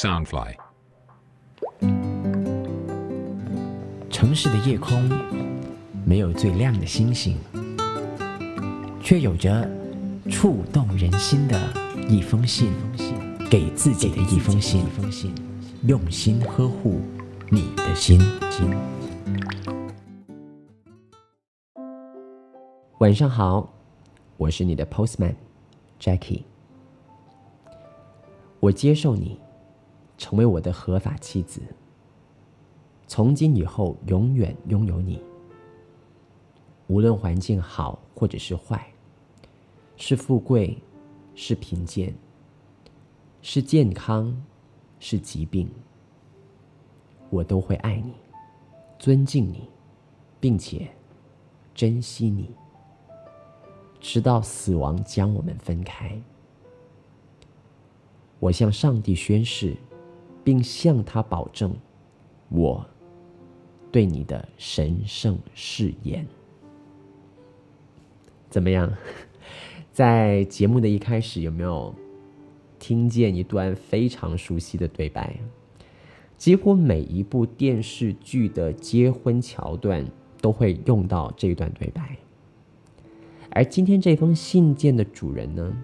Soundfly。城市的夜空没有最亮的星星，却有着触动人心的一封信，给自己的一封信，用心呵护你的心。晚上好，我是你的 Postman Jackie。我接受你成为我的合法妻子，从今以后永远拥有你。无论环境好或者是坏，是富贵，是贫贱，是健康，是疾病，我都会爱你，尊敬你，并且珍惜你。直到死亡将我们分开，我向上帝宣誓，并向他保证，我对你的神圣誓言。怎么样？在节目的一开始，有没有听见一段非常熟悉的对白？几乎每一部电视剧的结婚桥段都会用到这段对白。而今天这封信件的主人呢，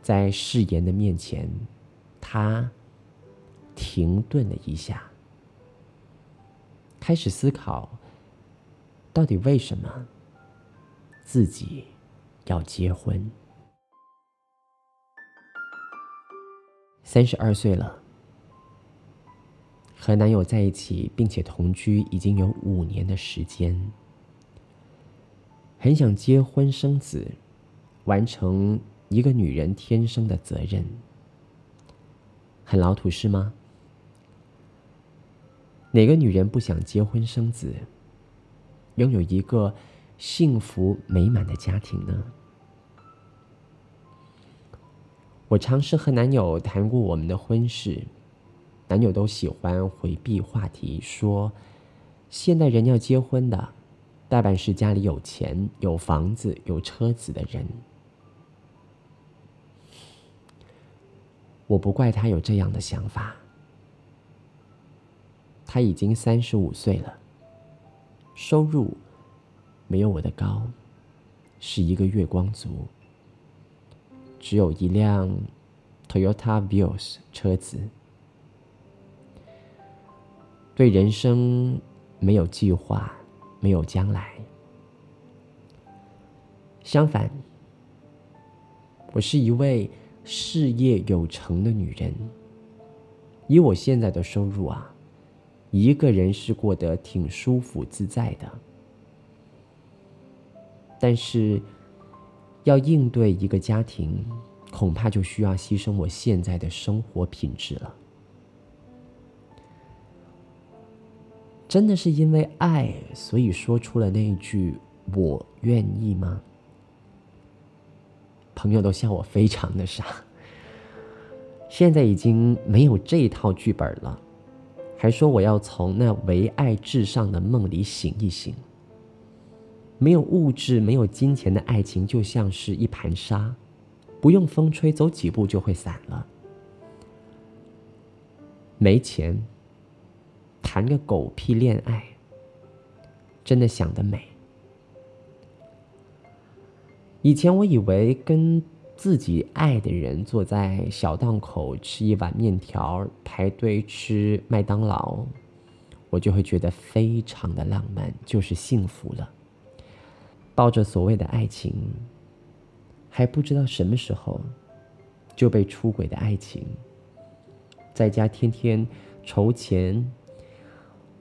在誓言的面前，他停顿了一下，开始思考，到底为什么自己要结婚？三十二岁了，和男友在一起，并且同居已经有五年的时间。很想结婚生子，完成一个女人天生的责任。很老土是吗？哪个女人不想结婚生子，拥有一个幸福美满的家庭呢？我尝试和男友谈过我们的婚事，男友都喜欢回避话题，说现代人要结婚的。大半是家里有钱、有房子、有车子的人。我不怪他有这样的想法。他已经三十五岁了，收入没有我的高，是一个月光族，只有一辆 Toyota Vios 车子，对人生没有计划。没有将来。相反，我是一位事业有成的女人。以我现在的收入啊，一个人是过得挺舒服自在的。但是，要应对一个家庭，恐怕就需要牺牲我现在的生活品质了。真的是因为爱，所以说出了那一句“我愿意”吗？朋友都笑我非常的傻。现在已经没有这套剧本了，还说我要从那唯爱至上的梦里醒一醒。没有物质、没有金钱的爱情，就像是一盘沙，不用风吹，走几步就会散了。没钱。谈个狗屁恋爱，真的想得美。以前我以为跟自己爱的人坐在小档口吃一碗面条，排队吃麦当劳，我就会觉得非常的浪漫，就是幸福了。抱着所谓的爱情，还不知道什么时候就被出轨的爱情，在家天天筹钱。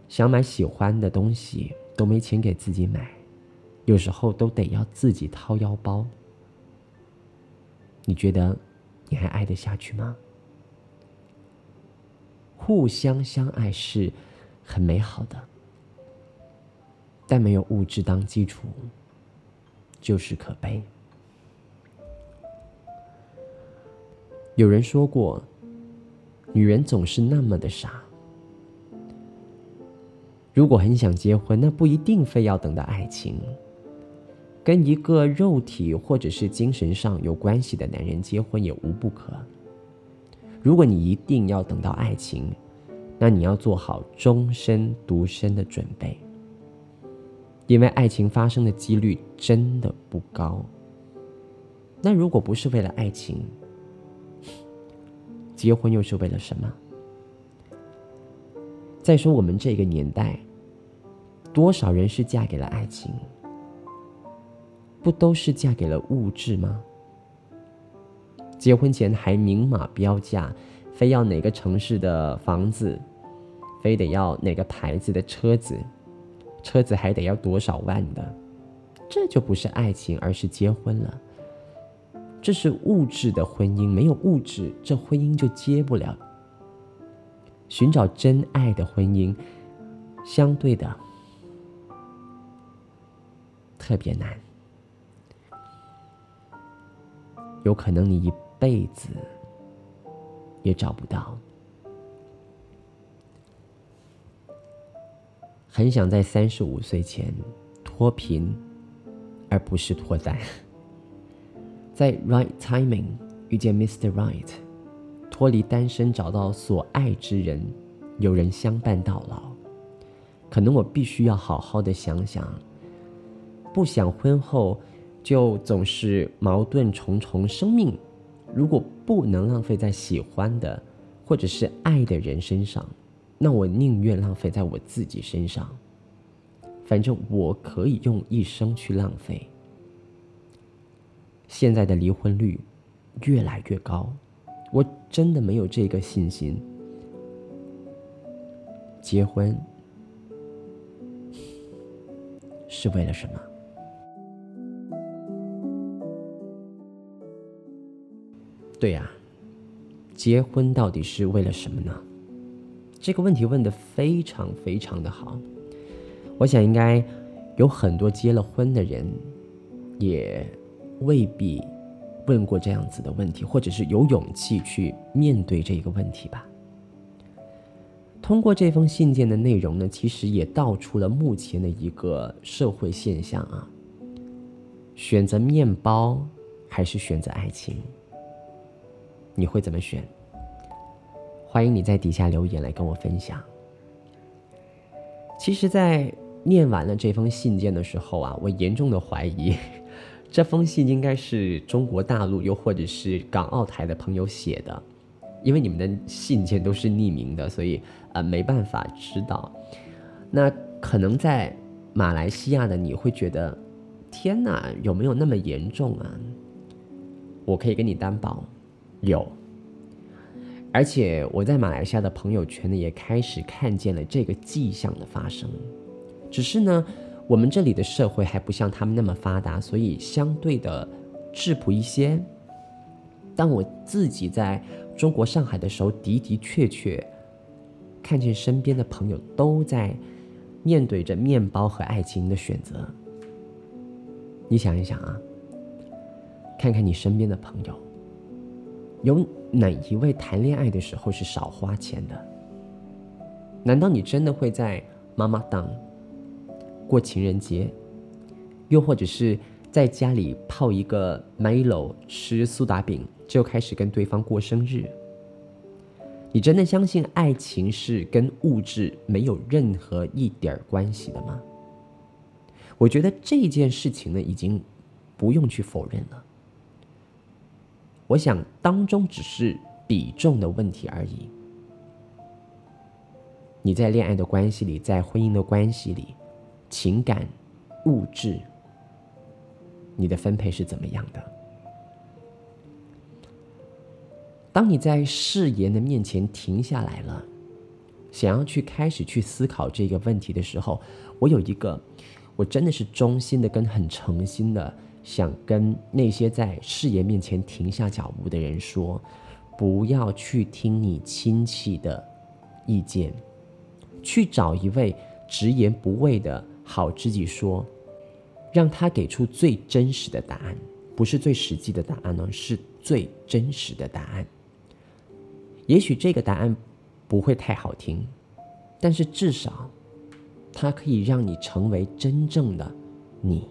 想买喜欢的东西都没钱给自己买，有时候都得要自己掏腰包。你觉得你还爱得下去吗？互相相爱是很美好的，但没有物质当基础，就是可悲。有人说过，女人总是那么的傻。如果很想结婚，那不一定非要等到爱情。跟一个肉体或者是精神上有关系的男人结婚也无不可。如果你一定要等到爱情，那你要做好终身独身的准备，因为爱情发生的几率真的不高。那如果不是为了爱情，结婚又是为了什么？再说我们这个年代，多少人是嫁给了爱情？不都是嫁给了物质吗？结婚前还明码标价，非要哪个城市的房子。非得要哪个牌子的车子，车子还得要多少万的，这就不是爱情，而是结婚了。这是物质的婚姻，没有物质，这婚姻就结不了。寻找真爱的婚姻，相对的特别难，有可能你一辈子也找不到。很想在三十五岁前脱贫，而不是脱单。在 right timing 遇见 Mr. Right，脱离单身，找到所爱之人，有人相伴到老。可能我必须要好好的想想，不想婚后就总是矛盾重重。生命如果不能浪费在喜欢的或者是爱的人身上。那我宁愿浪费在我自己身上，反正我可以用一生去浪费。现在的离婚率越来越高，我真的没有这个信心。结婚是为了什么？对呀，结婚到底是为了什么呢？这个问题问的非常非常的好，我想应该有很多结了婚的人，也未必问过这样子的问题，或者是有勇气去面对这个问题吧。通过这封信件的内容呢，其实也道出了目前的一个社会现象啊：选择面包还是选择爱情？你会怎么选？欢迎你在底下留言来跟我分享。其实，在念完了这封信件的时候啊，我严重的怀疑，这封信应该是中国大陆又或者是港澳台的朋友写的，因为你们的信件都是匿名的，所以呃没办法知道。那可能在马来西亚的你会觉得，天哪，有没有那么严重啊？我可以跟你担保，有。而且我在马来西亚的朋友圈呢，也开始看见了这个迹象的发生。只是呢，我们这里的社会还不像他们那么发达，所以相对的质朴一些。当我自己在中国上海的时候，的的确确看见身边的朋友都在面对着面包和爱情的选择。你想一想啊，看看你身边的朋友。有哪一位谈恋爱的时候是少花钱的？难道你真的会在妈妈档过情人节，又或者是在家里泡一个 Milo 吃苏打饼就开始跟对方过生日？你真的相信爱情是跟物质没有任何一点关系的吗？我觉得这件事情呢，已经不用去否认了。我想，当中只是比重的问题而已。你在恋爱的关系里，在婚姻的关系里，情感、物质，你的分配是怎么样的？当你在誓言的面前停下来了，想要去开始去思考这个问题的时候，我有一个，我真的是衷心的跟很诚心的。想跟那些在誓言面前停下脚步的人说：不要去听你亲戚的意见，去找一位直言不讳的好知己说，让他给出最真实的答案，不是最实际的答案呢，是最真实的答案。也许这个答案不会太好听，但是至少，它可以让你成为真正的你。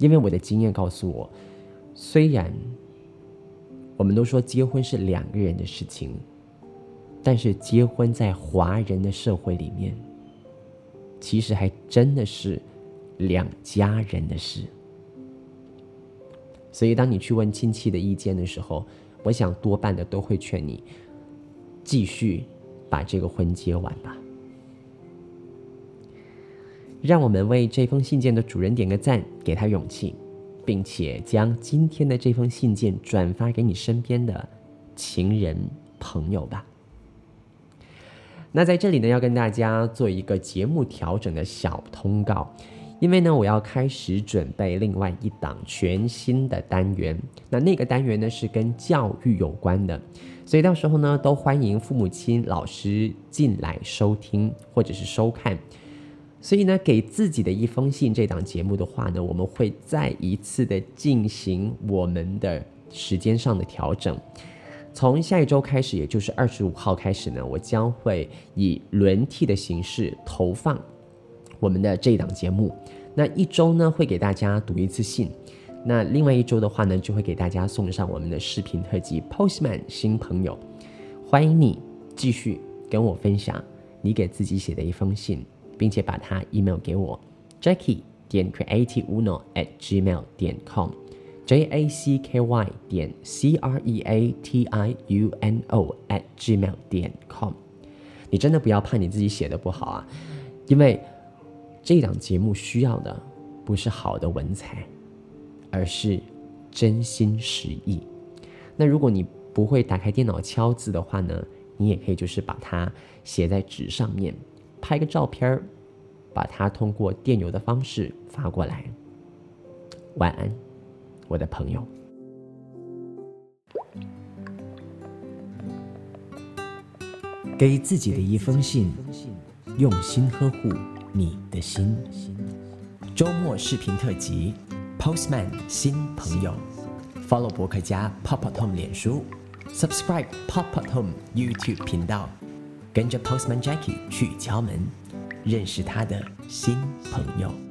因为我的经验告诉我，虽然我们都说结婚是两个人的事情，但是结婚在华人的社会里面，其实还真的是两家人的事。所以，当你去问亲戚的意见的时候，我想多半的都会劝你继续把这个婚结完吧。让我们为这封信件的主人点个赞，给他勇气，并且将今天的这封信件转发给你身边的情人朋友吧。那在这里呢，要跟大家做一个节目调整的小通告，因为呢，我要开始准备另外一档全新的单元。那那个单元呢，是跟教育有关的，所以到时候呢，都欢迎父母亲、老师进来收听或者是收看。所以呢，给自己的一封信这档节目的话呢，我们会再一次的进行我们的时间上的调整。从下一周开始，也就是二十五号开始呢，我将会以轮替的形式投放我们的这一档节目。那一周呢，会给大家读一次信；那另外一周的话呢，就会给大家送上我们的视频特辑《Postman 新朋友》。欢迎你继续跟我分享你给自己写的一封信。并且把它 email 给我，Jackie 点 creativeuno at gmail 点 com，J A C K Y 点 C R E A T I U N O at gmail 点 com。你真的不要怕你自己写的不好啊，因为这档节目需要的不是好的文采，而是真心实意。那如果你不会打开电脑敲字的话呢，你也可以就是把它写在纸上面。拍个照片儿，把它通过电邮的方式发过来。晚安，我的朋友。给自己的一封信，用心呵护你的心。周末视频特辑，Postman 新朋友，Follow 博客家 Pop Up Home 脸书，Subscribe Pop Up Home YouTube 频道。跟着 Postman Jackie 去敲门，认识他的新朋友。